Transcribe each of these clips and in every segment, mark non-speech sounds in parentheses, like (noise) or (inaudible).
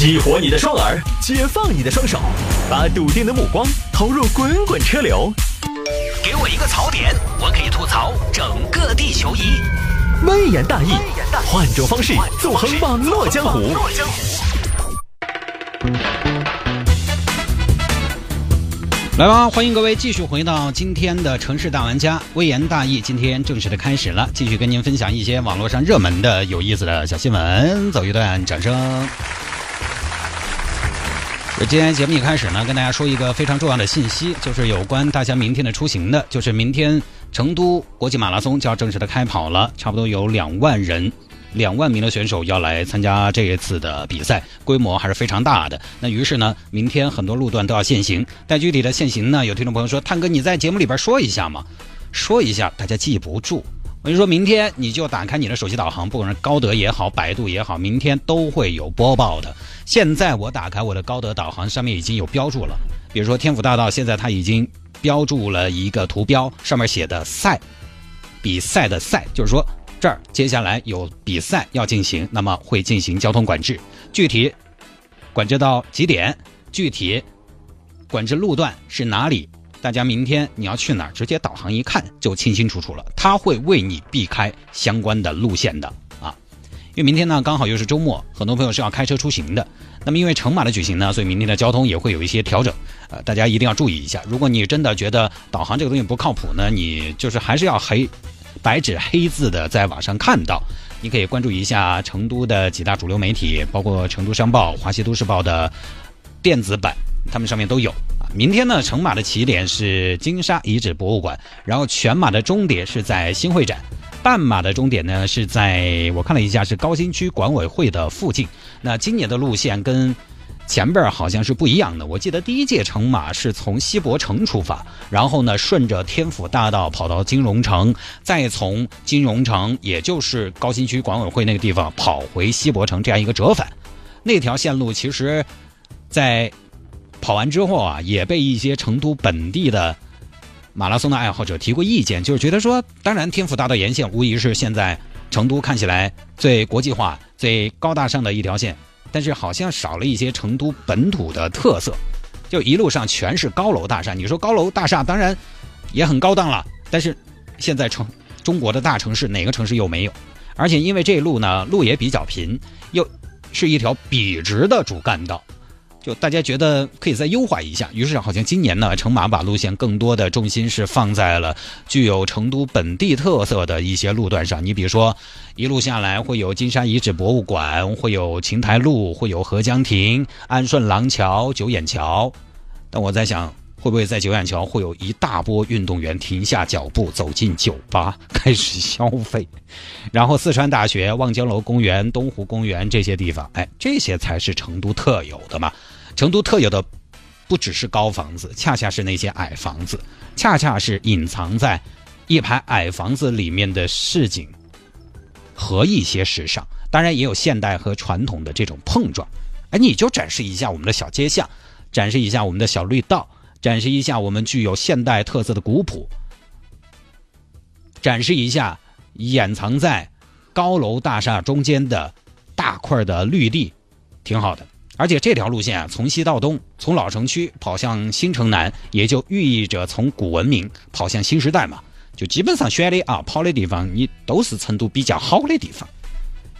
激活你的双耳，解放你的双手，把笃定的目光投入滚滚车流。给我一个槽点，我可以吐槽整个地球仪。微言大义，换种方式纵横网络江湖。来吧，欢迎各位继续回到今天的城市大玩家，微言大义，今天正式的开始了，继续跟您分享一些网络上热门的、有意思的小新闻。走一段掌声。今天节目一开始呢，跟大家说一个非常重要的信息，就是有关大家明天的出行的，就是明天成都国际马拉松就要正式的开跑了，差不多有两万人。两万名的选手要来参加这一次的比赛，规模还是非常大的。那于是呢，明天很多路段都要限行。但具体的限行呢，有听众朋友说：“探哥，你在节目里边说一下嘛？说一下，大家记不住。我跟你说明天你就打开你的手机导航，不管是高德也好，百度也好，明天都会有播报的。现在我打开我的高德导航，上面已经有标注了。比如说天府大道，现在它已经标注了一个图标，上面写的赛，比赛的赛，就是说。这儿接下来有比赛要进行，那么会进行交通管制，具体管制到几点？具体管制路段是哪里？大家明天你要去哪儿，直接导航一看就清清楚楚了。他会为你避开相关的路线的啊，因为明天呢刚好又是周末，很多朋友是要开车出行的。那么因为成马的举行呢，所以明天的交通也会有一些调整，呃，大家一定要注意一下。如果你真的觉得导航这个东西不靠谱呢，你就是还是要黑。白纸黑字的在网上看到，你可以关注一下成都的几大主流媒体，包括成都商报、华西都市报的电子版，他们上面都有。明天呢，成马的起点是金沙遗址博物馆，然后全马的终点是在新会展，半马的终点呢是在我看了一下是高新区管委会的附近。那今年的路线跟。前边好像是不一样的。我记得第一届成马是从西博城出发，然后呢顺着天府大道跑到金融城，再从金融城，也就是高新区管委会那个地方跑回西博城，这样一个折返。那条线路其实，在跑完之后啊，也被一些成都本地的马拉松的爱好者提过意见，就是觉得说，当然天府大道沿线无疑是现在成都看起来最国际化、最高大上的一条线。但是好像少了一些成都本土的特色，就一路上全是高楼大厦。你说高楼大厦当然也很高档了，但是现在成中国的大城市哪个城市又没有？而且因为这路呢路也比较平，又是一条笔直的主干道。就大家觉得可以再优化一下，于是好像今年呢，成马把路线更多的重心是放在了具有成都本地特色的一些路段上。你比如说，一路下来会有金沙遗址博物馆，会有琴台路，会有合江亭、安顺廊桥、九眼桥。但我在想，会不会在九眼桥会有一大波运动员停下脚步，走进酒吧 (laughs) 开始消费？然后四川大学、望江楼公园、东湖公园这些地方，哎，这些才是成都特有的嘛。成都特有的不只是高房子，恰恰是那些矮房子，恰恰是隐藏在一排矮房子里面的市井和一些时尚，当然也有现代和传统的这种碰撞。哎，你就展示一下我们的小街巷，展示一下我们的小绿道，展示一下我们具有现代特色的古朴，展示一下掩藏在高楼大厦中间的大块的绿地，挺好的。而且这条路线啊，从西到东，从老城区跑向新城南，也就寓意着从古文明跑向新时代嘛。就基本上选的啊，跑的地方你都是成都比较好的地方。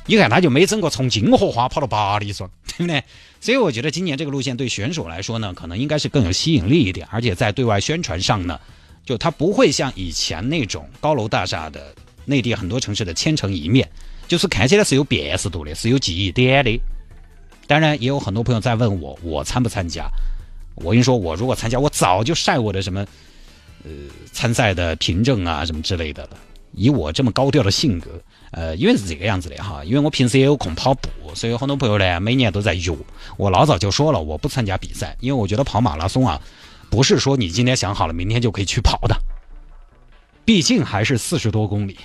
你看他就没整个从金荷花跑到八里庄，对不对？(laughs) 所以我觉得今年这个路线对选手来说呢，可能应该是更有吸引力一点。而且在对外宣传上呢，就它不会像以前那种高楼大厦的内地很多城市的千城一面，就是看起来是有辨识度的，是有记忆点的。当然也有很多朋友在问我，我参不参加？我跟你说，我如果参加，我早就晒我的什么，呃，参赛的凭证啊，什么之类的了。以我这么高调的性格，呃，因为是这个样子的哈，因为我平时也有空跑步，所以很多朋友呢，每年都在约我。老早就说了，我不参加比赛，因为我觉得跑马拉松啊，不是说你今天想好了，明天就可以去跑的，毕竟还是四十多公里。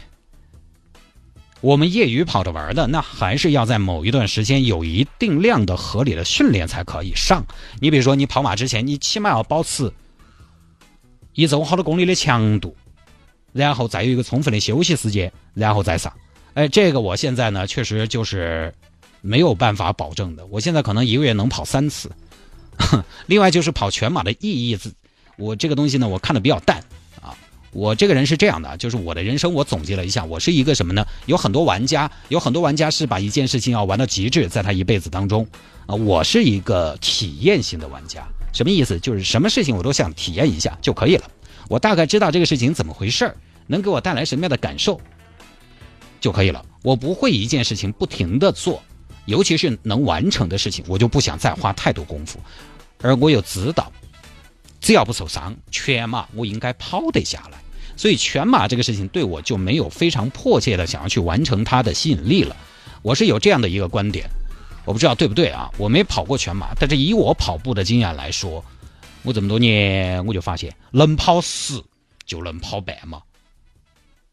我们业余跑着玩的，那还是要在某一段时间有一定量的合理的训练才可以上。你比如说，你跑马之前，你起码要保持一周好多公里的强度，然后再有一个充分的休息时间，然后再上。哎，这个我现在呢，确实就是没有办法保证的。我现在可能一个月能跑三次。(laughs) 另外就是跑全马的意义，我这个东西呢，我看的比较淡啊。我这个人是这样的，就是我的人生，我总结了一下，我是一个什么呢？有很多玩家，有很多玩家是把一件事情要玩到极致，在他一辈子当中啊。我是一个体验型的玩家，什么意思？就是什么事情我都想体验一下就可以了。我大概知道这个事情怎么回事儿，能给我带来什么样的感受就可以了。我不会一件事情不停的做。尤其是能完成的事情，我就不想再花太多功夫。而我有知道，只要不受伤，全马我应该跑得下来。所以全马这个事情对我就没有非常迫切的想要去完成它的吸引力了。我是有这样的一个观点，我不知道对不对啊？我没跑过全马，但是以我跑步的经验来说，我这么多年我就发现，能跑十就能跑半马，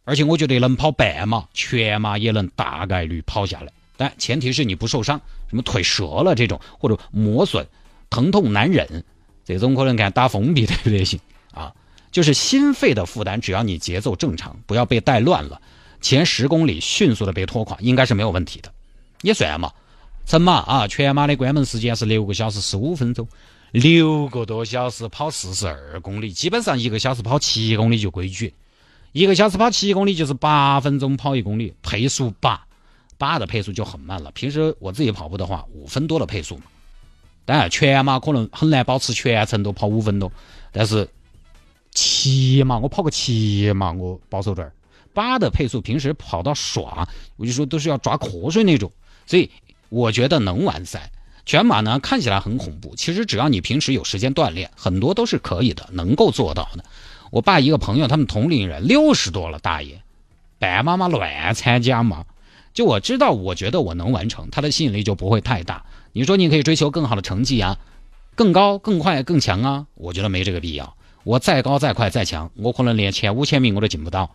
而且我觉得能跑半马，全马也能大概率跑下来。但前提是你不受伤，什么腿折了这种，或者磨损、疼痛难忍，这种可能敢打封闭对不？行啊，就是心肺的负担，只要你节奏正常，不要被带乱了，前十公里迅速的被拖垮，应该是没有问题的。也算嘛，成马啊，全马的关门时间是六个小时十五分钟，六个多小时跑四十二公里，基本上一个小时跑七公里就规矩，一个小时跑七公里就是八分钟跑一公里，配速八。八的配速就很慢了。平时我自己跑步的话，五分多的配速嘛。当然，全马可能很难保持全程都跑五分多，但是七马我跑个七马，我保守点儿。八的配速平时跑到耍，我就说都是要抓瞌睡那种。所以我觉得能完赛。全马呢看起来很恐怖，其实只要你平时有时间锻炼，很多都是可以的，能够做到的。我爸一个朋友，他们同龄人六十多了，大爷，半妈妈乱参加嘛。就我知道，我觉得我能完成，他的吸引力就不会太大。你说你可以追求更好的成绩啊，更高、更快、更强啊，我觉得没这个必要。我再高、再快、再强，我可能连前五千名我都进不到，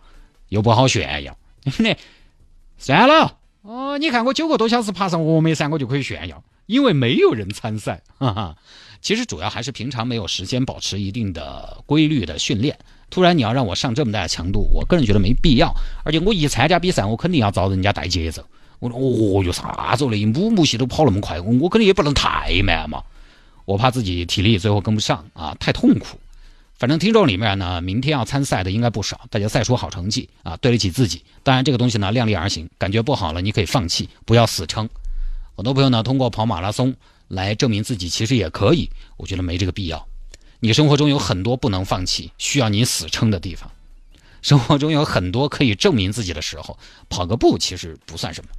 又不好炫耀。(laughs) 算了，哦，你看我九个多小时爬上峨眉山，我就可以炫耀，因为没有人参赛。(laughs) 哈哈，其实主要还是平常没有时间保持一定的规律的训练。突然你要让我上这么大的强度，我个人觉得没必要。而且我一参加比赛，我肯定要遭人家带节奏。我说哦哟，啥子嘞？母母系都跑那么快，我我肯定也不能太慢嘛。我怕自己体力最后跟不上啊，太痛苦。反正听众里面呢，明天要参赛的应该不少，大家赛出好成绩啊，对得起自己。当然这个东西呢，量力而行。感觉不好了，你可以放弃，不要死撑。很多朋友呢，通过跑马拉松来证明自己，其实也可以。我觉得没这个必要。你生活中有很多不能放弃、需要你死撑的地方，生活中有很多可以证明自己的时候，跑个步其实不算什么。